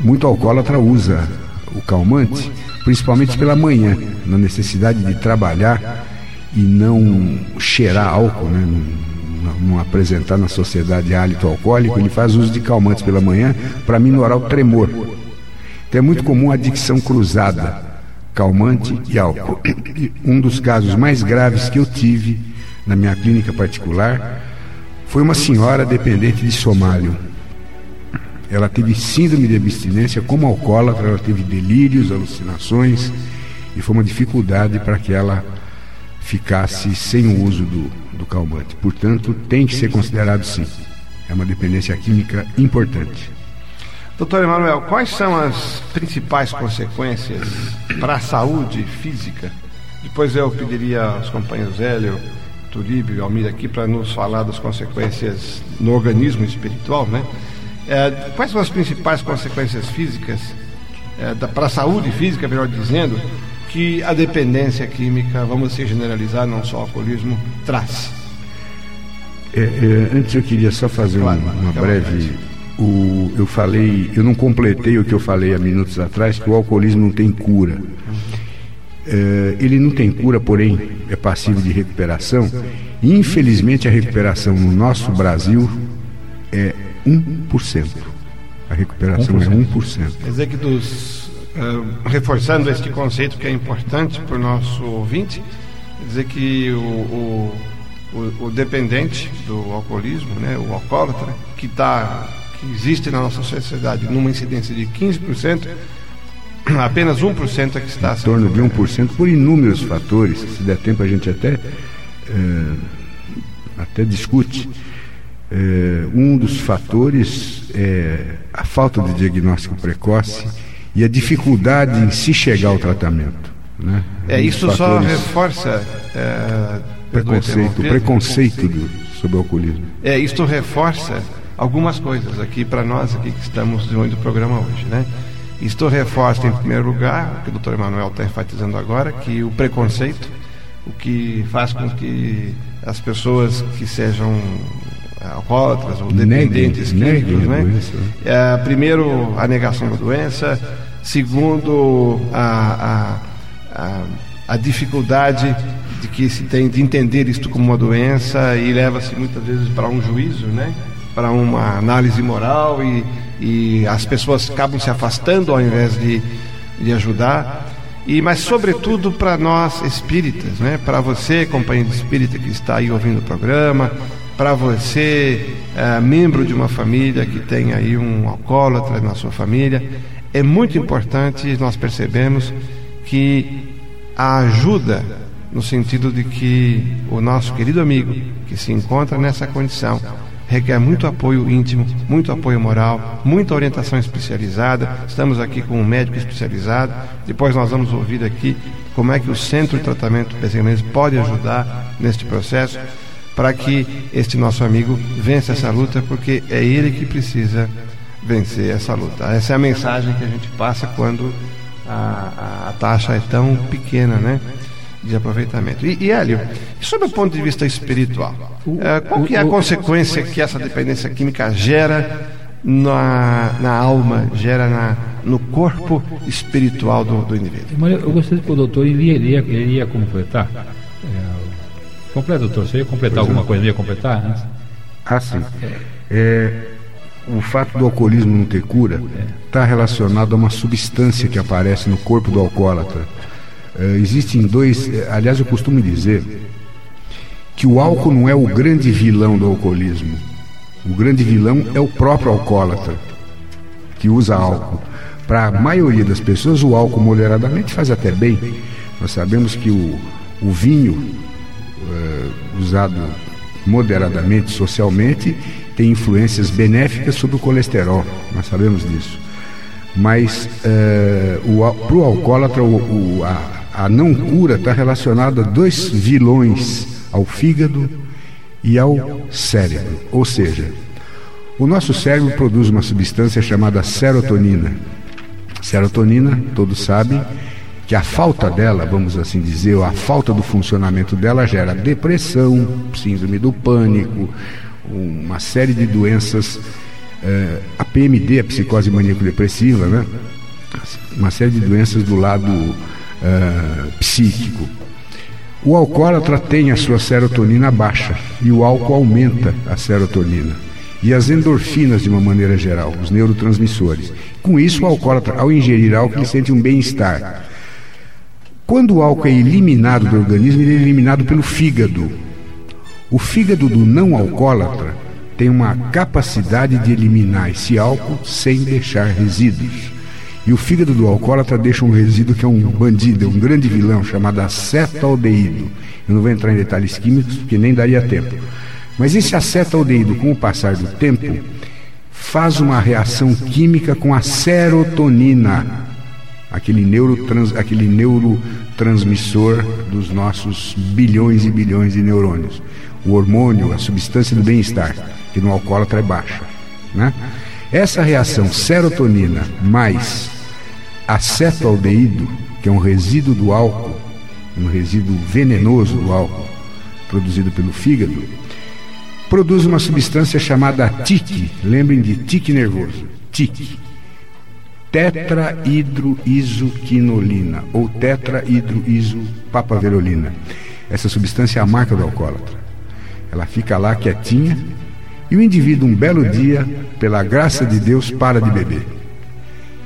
Muito alcoólatra usa o calmante, principalmente pela manhã, na necessidade de trabalhar e não cheirar álcool, né? não apresentar na sociedade hálito alcoólico, ele faz uso de calmantes pela manhã para minorar o tremor. Então é muito comum a adicção cruzada, calmante e álcool. Um dos casos mais graves que eu tive na minha clínica particular foi uma senhora dependente de somálio. Ela teve síndrome de abstinência como alcoólatra, ela teve delírios, alucinações e foi uma dificuldade para que ela ficasse sem o uso do, do calmante. Portanto, tem que ser considerado sim. É uma dependência química importante. Doutor Emanuel, quais são as principais consequências para a saúde física? Depois eu pediria aos companheiros Hélio, Turíbio e Almir aqui para nos falar das consequências no organismo espiritual, né? É, quais são as principais consequências físicas é, para a saúde física, melhor dizendo, que a dependência química, vamos se generalizar, não só o alcoolismo, traz. É, é, antes eu queria só fazer claro, uma, uma breve. O, eu falei, eu não completei o que eu falei há minutos atrás, que o alcoolismo não tem cura. É, ele não tem cura, porém é passivo de recuperação. Infelizmente, a recuperação no nosso Brasil é 1%. A recuperação 1%. é 1%. Quer dizer que dos Uh, reforçando este conceito que é importante para o nosso ouvinte, dizer que o, o, o, o, dependente do alcoolismo, né, o alcoólatra, que, tá, que existe na nossa sociedade numa incidência de 15%, <clears throat> apenas 1% é que está... Em torno de 1% por inúmeros fatores, se der tempo a gente até, é, até discute. É, um dos fatores é a falta de diagnóstico precoce e a dificuldade em se chegar ao tratamento. Né? É, isso só reforça é, preconceito, o preconceito do, sobre o alcoolismo. É, isto reforça algumas coisas aqui para nós aqui que estamos desenvolvendo o programa hoje, né? Isto reforça, em primeiro lugar, o que o doutor Emanuel está enfatizando agora, que o preconceito, o que faz com que as pessoas que sejam alcoólatras ou dependentes químicos, né? É, primeiro, a negação da doença. Segundo, a, a, a, a dificuldade de que se tem de entender isto como uma doença e leva-se muitas vezes para um juízo, né? Para uma análise moral e, e as pessoas acabam se afastando ao invés de, de ajudar. E, mas sobretudo para nós espíritas, né? Para você, companheiro espírita que está aí ouvindo o programa, para você, é, membro de uma família que tem aí um alcoólatra na sua família, é muito importante nós percebemos que a ajuda no sentido de que o nosso querido amigo que se encontra nessa condição requer muito apoio íntimo, muito apoio moral, muita orientação especializada. Estamos aqui com um médico especializado. Depois nós vamos ouvir aqui como é que o Centro de Tratamento PCMS pode ajudar neste processo para que este nosso amigo vença essa luta, porque é ele que precisa vencer essa luta. Essa é a mensagem que a gente passa quando a, a taxa é tão pequena, né? De aproveitamento. E, e Hélio, sobre o ponto de vista espiritual, é, qual que é a consequência que essa dependência química gera na, na alma, gera na, no corpo espiritual do, do indivíduo? Eu gostaria que o doutor iria, iria, iria completar. É, Completa, doutor. Você ia completar pois alguma é. coisa? Ia completar antes? Ah, sim. É, o fato do alcoolismo não ter cura está relacionado a uma substância que aparece no corpo do alcoólatra. É, existem dois. É, aliás, eu costumo dizer que o álcool não é o grande vilão do alcoolismo. O grande vilão é o próprio alcoólatra, que usa álcool. Para a maioria das pessoas, o álcool moderadamente faz até bem. Nós sabemos que o, o vinho uh, usado moderadamente, socialmente, tem influências benéficas sobre o colesterol. Nós sabemos disso. Mas para o alcoólatra, o, o, a, a não cura está relacionada a dois vilões, ao fígado e ao cérebro. Ou seja, o nosso cérebro produz uma substância chamada serotonina. Serotonina, todos sabem, que a falta dela, vamos assim dizer, a falta do funcionamento dela gera depressão, síndrome do pânico, uma série de doenças, eh, a PMD, a psicose maníaco-depressiva, né? uma série de doenças do lado eh, psíquico. O alcoólatra tem a sua serotonina baixa e o álcool aumenta a serotonina e as endorfinas de uma maneira geral, os neurotransmissores. Com isso, o alcoólatra, ao ingerir álcool, ele sente um bem-estar. Quando o álcool é eliminado do organismo, ele é eliminado pelo fígado. O fígado do não alcoólatra tem uma capacidade de eliminar esse álcool sem deixar resíduos. E o fígado do alcoólatra deixa um resíduo que é um bandido, é um grande vilão, chamado acetaldeído. Eu não vou entrar em detalhes químicos, porque nem daria tempo. Mas esse acetaldeído, com o passar do tempo, faz uma reação química com a serotonina, aquele, neurotrans, aquele neurotransmissor dos nossos bilhões e bilhões de neurônios. O hormônio, a substância do bem-estar, que no alcoólatra é baixa. Né? Essa reação serotonina mais acetaldeído, que é um resíduo do álcool, um resíduo venenoso do álcool, produzido pelo fígado, produz uma substância chamada TIC. Lembrem de tique nervoso. TIC. Tetrahidroisoquinolina ou tetrahidroisopapaverolina. Essa substância é a marca do alcoólatra. Ela fica lá quietinha e o indivíduo, um belo dia, pela graça de Deus, para de beber.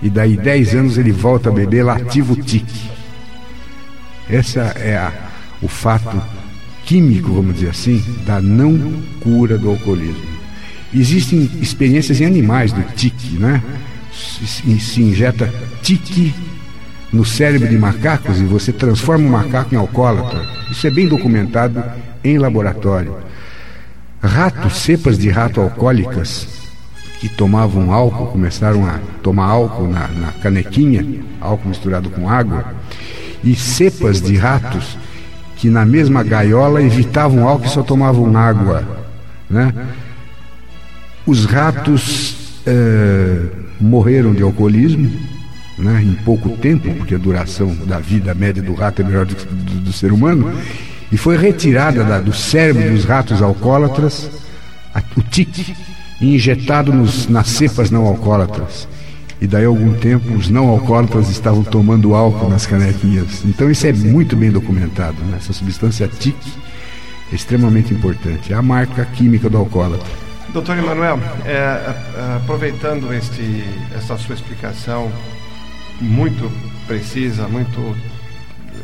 E daí dez anos ele volta a beber lativo tique. Essa é a, o fato químico, vamos dizer assim, da não cura do alcoolismo. Existem experiências em animais do tique, né? Se, se injeta tique no cérebro de macacos e você transforma o macaco em alcoólatra. Isso é bem documentado em laboratório. Ratos, cepas de rato alcoólicas que tomavam álcool, começaram a tomar álcool na, na canequinha, álcool misturado com água, e cepas de ratos que na mesma gaiola evitavam álcool e só tomavam água. Né? Os ratos eh, morreram de alcoolismo né, em pouco tempo, porque a duração da vida média do rato é melhor do do, do ser humano, e foi retirada da, do cérebro dos ratos alcoólatras a, o tique e injetado nos, nas cepas não alcoólatras. E daí a algum tempo os não alcoólatras estavam tomando álcool nas canequinhas. Então isso é muito bem documentado. Né? Essa substância TIC é extremamente importante. É a marca química do alcoólatra. Doutor Emanuel, é, é, aproveitando este, essa sua explicação muito precisa, muito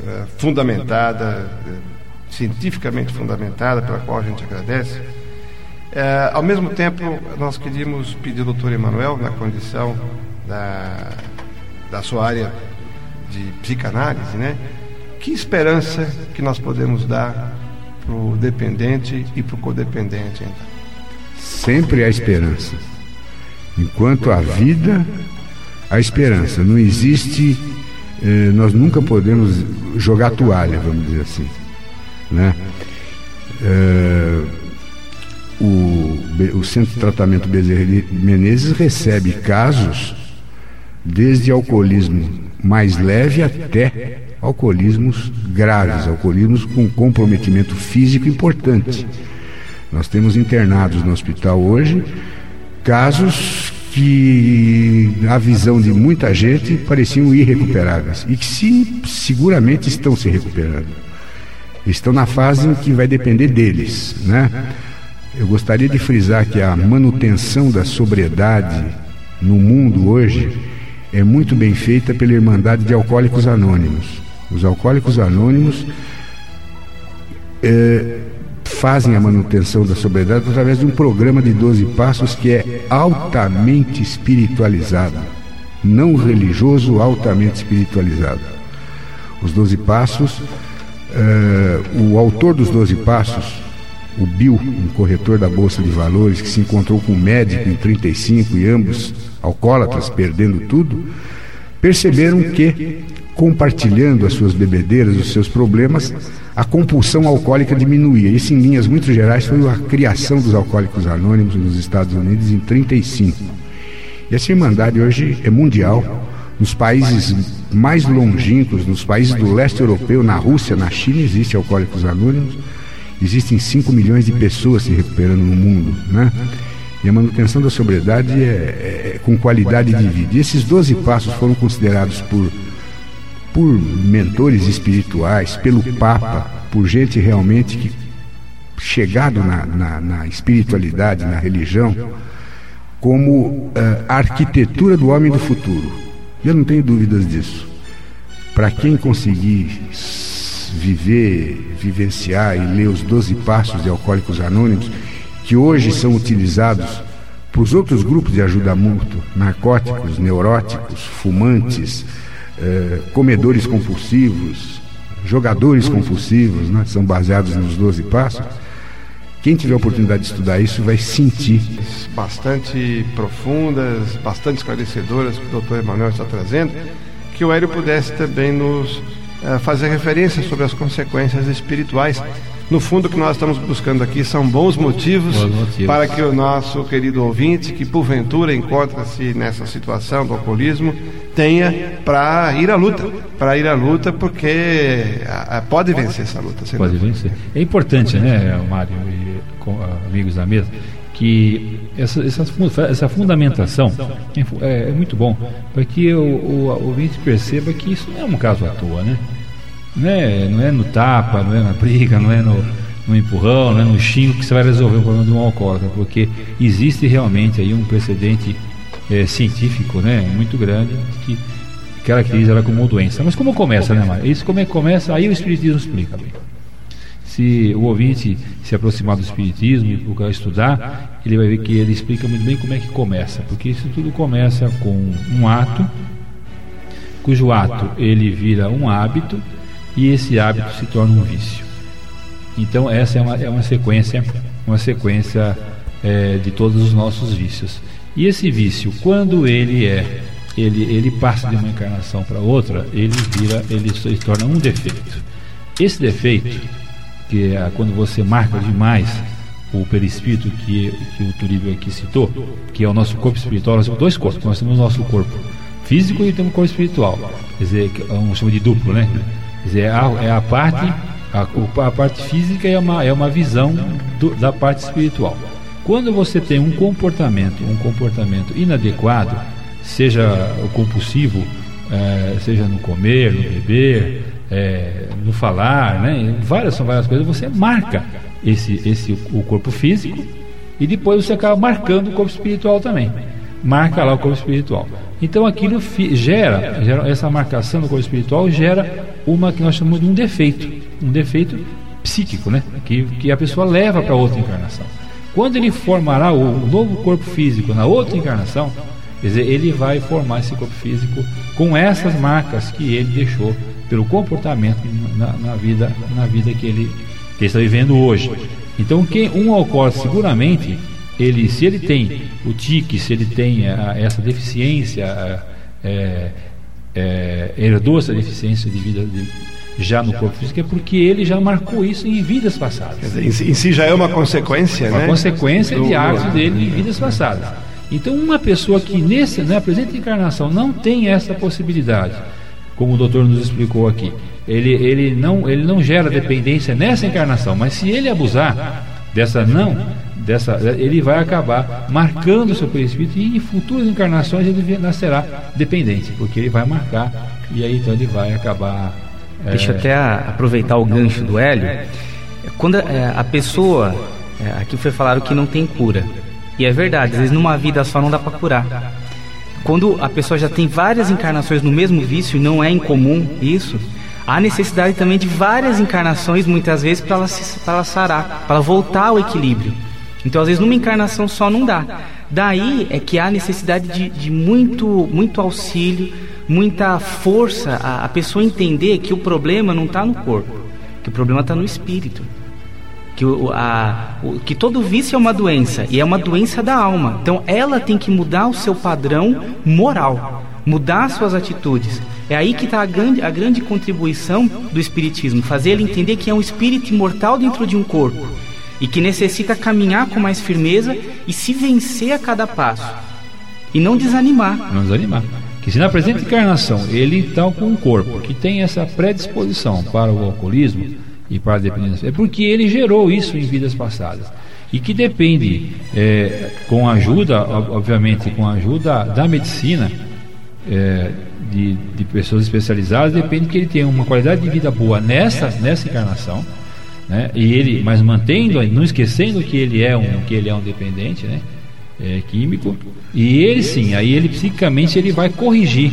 é, fundamentada, é, cientificamente fundamentada, pela qual a gente agradece, é, ao mesmo tempo, nós queríamos pedir ao doutor Emanuel, na condição da, da sua área de psicanálise, né? Que esperança que nós podemos dar para o dependente e para o codependente, então? Sempre há esperança. Enquanto há vida, há esperança. Não existe, eh, nós nunca podemos jogar toalha, vamos dizer assim. Né? Eh, o, o Centro de Tratamento Bezerra Menezes recebe casos desde alcoolismo mais leve até alcoolismos graves, alcoolismos com comprometimento físico importante. Nós temos internados no hospital hoje casos que, a visão de muita gente, pareciam irrecuperáveis e que se, seguramente estão se recuperando. Estão na fase em que vai depender deles, né? Eu gostaria de frisar que a manutenção da sobriedade no mundo hoje é muito bem feita pela Irmandade de Alcoólicos Anônimos. Os Alcoólicos Anônimos é, fazem a manutenção da sobriedade através de um programa de 12 passos que é altamente espiritualizado, não religioso, altamente espiritualizado. Os 12 passos, uh, o autor dos 12 passos, o Bill, um corretor da Bolsa de Valores, que se encontrou com um médico em 35 e ambos alcoólatras, perdendo tudo, perceberam que, compartilhando as suas bebedeiras, os seus problemas, a compulsão alcoólica diminuía. Isso, em linhas muito gerais, foi a criação dos alcoólicos anônimos nos Estados Unidos em 35. E essa irmandade hoje é mundial. Nos países mais longínquos, nos países do leste europeu, na Rússia, na China, existe alcoólicos anônimos. Existem 5 milhões de pessoas se recuperando no mundo, né? E a manutenção da sobriedade é, é, é com qualidade de vida. E esses 12 passos foram considerados por por mentores espirituais, pelo Papa, por gente realmente que chegado na, na, na espiritualidade, na religião, como uh, a arquitetura do homem do futuro. Eu não tenho dúvidas disso. Para quem conseguir viver, vivenciar e ler os 12 passos de Alcoólicos Anônimos, que hoje são utilizados para os outros grupos de ajuda mútua, narcóticos, neuróticos, fumantes, é, comedores compulsivos, jogadores compulsivos, né, são baseados nos 12 passos. Quem tiver a oportunidade de estudar isso vai sentir. Bastante profundas, bastante esclarecedoras que o doutor Emanuel está trazendo, que o Hélio pudesse também nos uh, fazer referência sobre as consequências espirituais no fundo, o que nós estamos buscando aqui são bons motivos, bons motivos. para que o nosso querido ouvinte, que porventura encontra-se nessa situação do alcoolismo, tenha para ir à luta. Para ir à luta, porque pode vencer essa luta. Pode dúvida. vencer. É importante, né, Mário e com, amigos da mesa, que essa, essa, essa fundamentação é, é, muito bom para que o, o, o ouvinte perceba que isso não é um caso à toa, né? Não é, não é no tapa, não é na briga, não é no, no empurrão, não é no xingo que você vai resolver o problema de um alcoólatra, porque existe realmente aí um precedente é, científico né, muito grande que caracteriza ela como uma doença. Mas como começa, né, Mário? Isso como é que começa, aí o Espiritismo explica bem. Se o ouvinte se aproximar do Espiritismo e procurar estudar, ele vai ver que ele explica muito bem como é que começa, porque isso tudo começa com um ato, cujo ato ele vira um hábito, e esse hábito se torna um vício. Então essa é uma, é uma sequência, uma sequência é, de todos os nossos vícios. E esse vício, quando ele é, ele, ele passa de uma encarnação para outra, ele vira, ele se torna um defeito. Esse defeito, que é quando você marca demais o perispírito que, que o Turíbio aqui citou, que é o nosso corpo espiritual, nós temos dois corpos, nós temos o nosso corpo físico e temos o corpo espiritual. Quer dizer, é um chama de duplo, né? Dizer, é a, é a parte a, a, parte física é uma, é uma visão do, da parte espiritual. Quando você tem um comportamento, um comportamento inadequado, seja o compulsivo, é, seja no comer, no beber, é, no falar, né? várias são várias coisas, você marca esse, esse o corpo físico e depois você acaba marcando o corpo espiritual também. Marca lá o corpo espiritual. Então aquilo gera, gera, essa marcação do corpo espiritual gera uma que nós chamamos de um defeito, um defeito psíquico, né? Que, que a pessoa leva para outra encarnação. Quando ele formará o novo corpo físico na outra encarnação, quer dizer, ele vai formar esse corpo físico com essas marcas que ele deixou pelo comportamento na, na vida, na vida que ele, que ele está vivendo hoje. Então, quem um alcoólatra seguramente ele, se ele tem o tique, se ele tem a, essa deficiência, a, é, é, herdou essa deficiência de vida de, já no corpo físico, é porque ele já marcou isso em vidas passadas. Dizer, em, si já é uma consequência, uma né? consequência de atos dele em vidas passadas. Então, uma pessoa que nesse, na presente encarnação não tem essa possibilidade, como o doutor nos explicou aqui, ele, ele, não, ele não gera dependência nessa encarnação, mas se ele abusar dessa não dessa, ele vai acabar marcando o seu perispírito e em futuras encarnações ele nascerá dependente, porque ele vai marcar e aí então ele vai acabar. Deixa eu até aproveitar o gancho do Hélio. Quando é, a pessoa, é, aqui foi falado que não tem cura, e é verdade, às vezes numa vida só não dá para curar. Quando a pessoa já tem várias encarnações no mesmo vício, e não é incomum isso, há necessidade também de várias encarnações, muitas vezes, para ela, ela sarar, para voltar ao equilíbrio. Então, às vezes, numa encarnação só não dá. Daí é que há necessidade de, de muito, muito auxílio, muita força, a, a pessoa entender que o problema não está no corpo, que o problema está no espírito. Que, o, a, o, que todo vício é uma doença e é uma doença da alma. Então ela tem que mudar o seu padrão moral, mudar suas atitudes. É aí que está a grande, a grande contribuição do Espiritismo, fazer ele entender que é um espírito imortal dentro de um corpo e que necessita caminhar com mais firmeza e se vencer a cada passo e não desanimar. Não desanimar. Que se na presente encarnação ele está com um corpo que tem essa predisposição para o alcoolismo e para a dependência, é porque ele gerou isso em vidas passadas e que depende, é, com ajuda, obviamente, com a ajuda da medicina, é, de, de, pessoas especializadas, depende que ele tenha uma qualidade de vida boa nessa, nessa encarnação, né? E ele, mas mantendo, não esquecendo que ele é um, que ele é um dependente, né? É, químico. E ele sim, aí ele psicamente ele vai corrigir.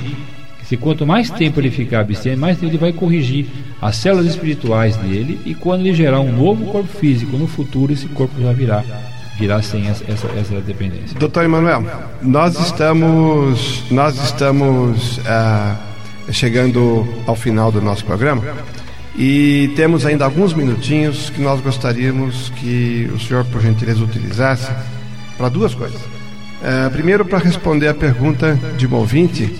Se quanto mais tempo ele ficar abstinente, mais tempo ele vai corrigir as células espirituais dele e quando ele gerar um novo corpo físico no futuro, esse corpo já virá virá sem essa, essa, essa dependência. Doutor Emanuel, nós estamos, nós estamos ah, chegando ao final do nosso programa e temos ainda alguns minutinhos que nós gostaríamos que o senhor, por gentileza, utilizasse para duas coisas. Ah, primeiro, para responder a pergunta de um ouvinte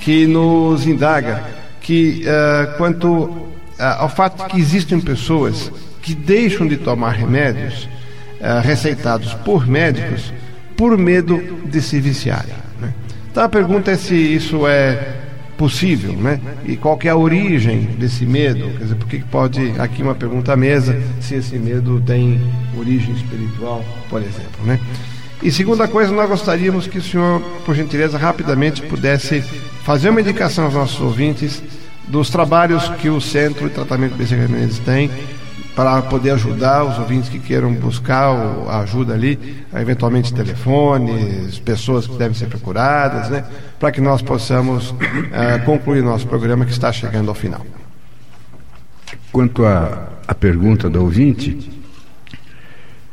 que nos indaga que ah, quanto ao fato que existem pessoas que deixam de tomar remédios uh, receitados por médicos por medo de se viciarem. Né? Então a pergunta é se isso é possível, né? E qual é a origem desse medo? Quer dizer, por que pode aqui uma pergunta à mesa se esse medo tem origem espiritual, por exemplo, né? E segunda coisa, nós gostaríamos que o senhor, por gentileza, rapidamente pudesse fazer uma indicação aos nossos ouvintes dos trabalhos que o Centro de Tratamento Bezerra Menezes tem para poder ajudar os ouvintes que queiram buscar a ajuda ali, eventualmente telefones, pessoas que devem ser procuradas, né, para que nós possamos uh, concluir nosso programa que está chegando ao final. Quanto à, pergunta do ouvinte,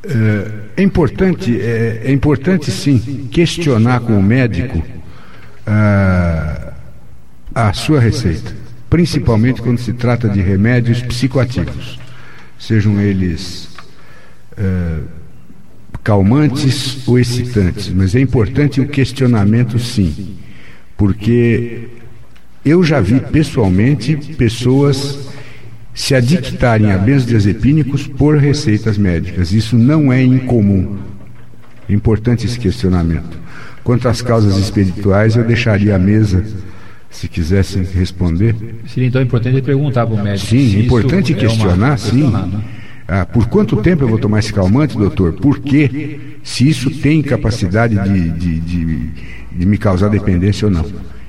é, é importante, é, é, importante sim questionar com o médico uh, a sua receita, principalmente quando se trata de remédios psicoativos sejam eles uh, calmantes ou excitantes, mas é importante o questionamento sim, porque eu já vi pessoalmente pessoas se adictarem a benzodiazepínicos por receitas médicas. Isso não é incomum. É importante esse questionamento. Quanto às causas espirituais, eu deixaria a mesa se quisessem responder. Seria então importante perguntar para o médico. Sim, é importante questionar, é sim. Né? Ah, por quanto tempo eu vou tomar esse calmante, doutor? Por quê? Se isso tem capacidade de, de, de, de me causar dependência ou não.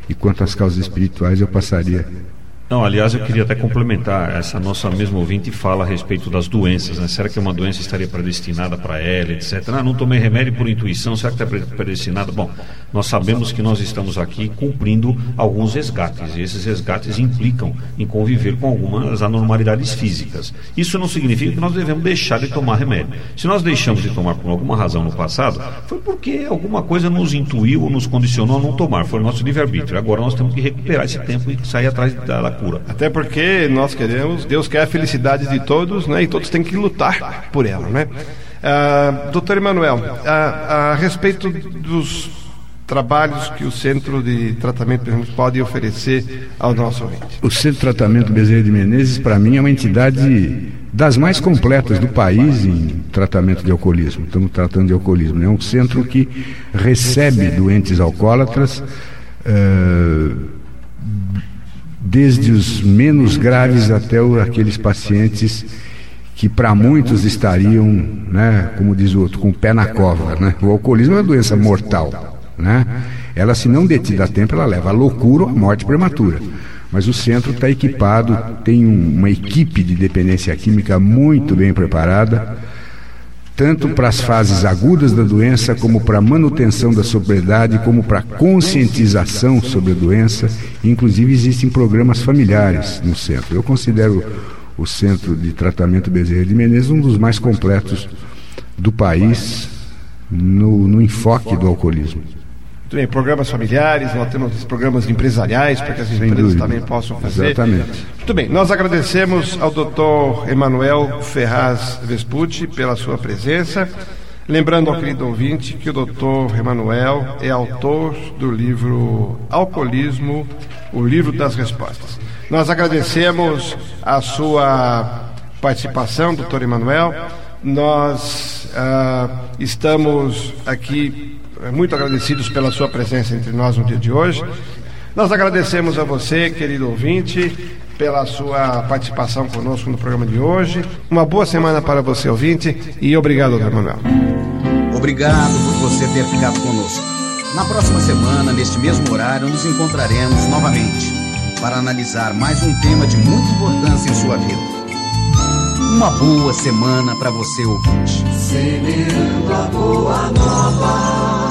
E quanto às causas espirituais, eu passaria não, aliás, eu queria até complementar. Essa nossa mesma ouvinte fala a respeito das doenças. Né? Será que uma doença estaria predestinada para ela, etc? Ah, não tomei remédio por intuição, será que está predestinada? Bom, nós sabemos que nós estamos aqui cumprindo alguns resgates. E esses resgates implicam em conviver com algumas anormalidades físicas. Isso não significa que nós devemos deixar de tomar remédio. Se nós deixamos de tomar por alguma razão no passado, foi porque alguma coisa nos intuiu ou nos condicionou a não tomar. Foi o nosso livre-arbítrio. Agora nós temos que recuperar esse tempo e sair atrás da cura. Até porque nós queremos, Deus quer a felicidade de todos, né? E todos têm que lutar por ela, né? Ah, doutor Emanuel, a, a respeito dos trabalhos que o Centro de Tratamento Bezerra pode oferecer ao nosso ouvinte? O Centro de Tratamento Bezerra de Menezes, para mim, é uma entidade das mais completas do país em tratamento de alcoolismo. Estamos tratando de alcoolismo. Né? É um centro que recebe doentes alcoólatras. Uh, desde os menos graves até aqueles pacientes que para muitos estariam, né, como diz o outro, com o pé na cova. Né? O alcoolismo é uma doença mortal. Né? Ela, se não detida a tempo, ela leva à loucura ou à morte prematura. Mas o centro está equipado, tem um, uma equipe de dependência química muito bem preparada tanto para as fases agudas da doença, como para a manutenção da sobriedade, como para a conscientização sobre a doença. Inclusive, existem programas familiares no centro. Eu considero o Centro de Tratamento Bezerra de Menezes um dos mais completos do país no, no enfoque do alcoolismo. Muito bem, programas familiares, nós temos programas empresariais para que as empresas também possam fazer. Exatamente. Muito bem, nós agradecemos ao doutor Emanuel Ferraz Vespucci pela sua presença. Lembrando ao querido ouvinte que o doutor Emanuel é autor do livro Alcoolismo, o livro das respostas. Nós agradecemos a sua participação, doutor Emanuel. Nós uh, estamos aqui muito agradecidos pela sua presença entre nós no dia de hoje. Nós agradecemos a você, querido ouvinte, pela sua participação conosco no programa de hoje. Uma boa semana para você, ouvinte, e obrigado, Dr. Manuel. Obrigado por você ter ficado conosco. Na próxima semana, neste mesmo horário, nos encontraremos novamente para analisar mais um tema de muita importância em sua vida. Uma boa semana para você, ouvinte. Semeando a boa nova